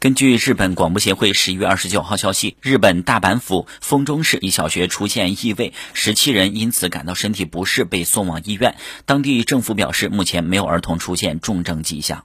根据日本广播协会十一月二十九号消息日本大阪府丰中市一小学出现异味十七人因此感到身体不适被送往医院。当地政府表示目前没有儿童出现重症迹象。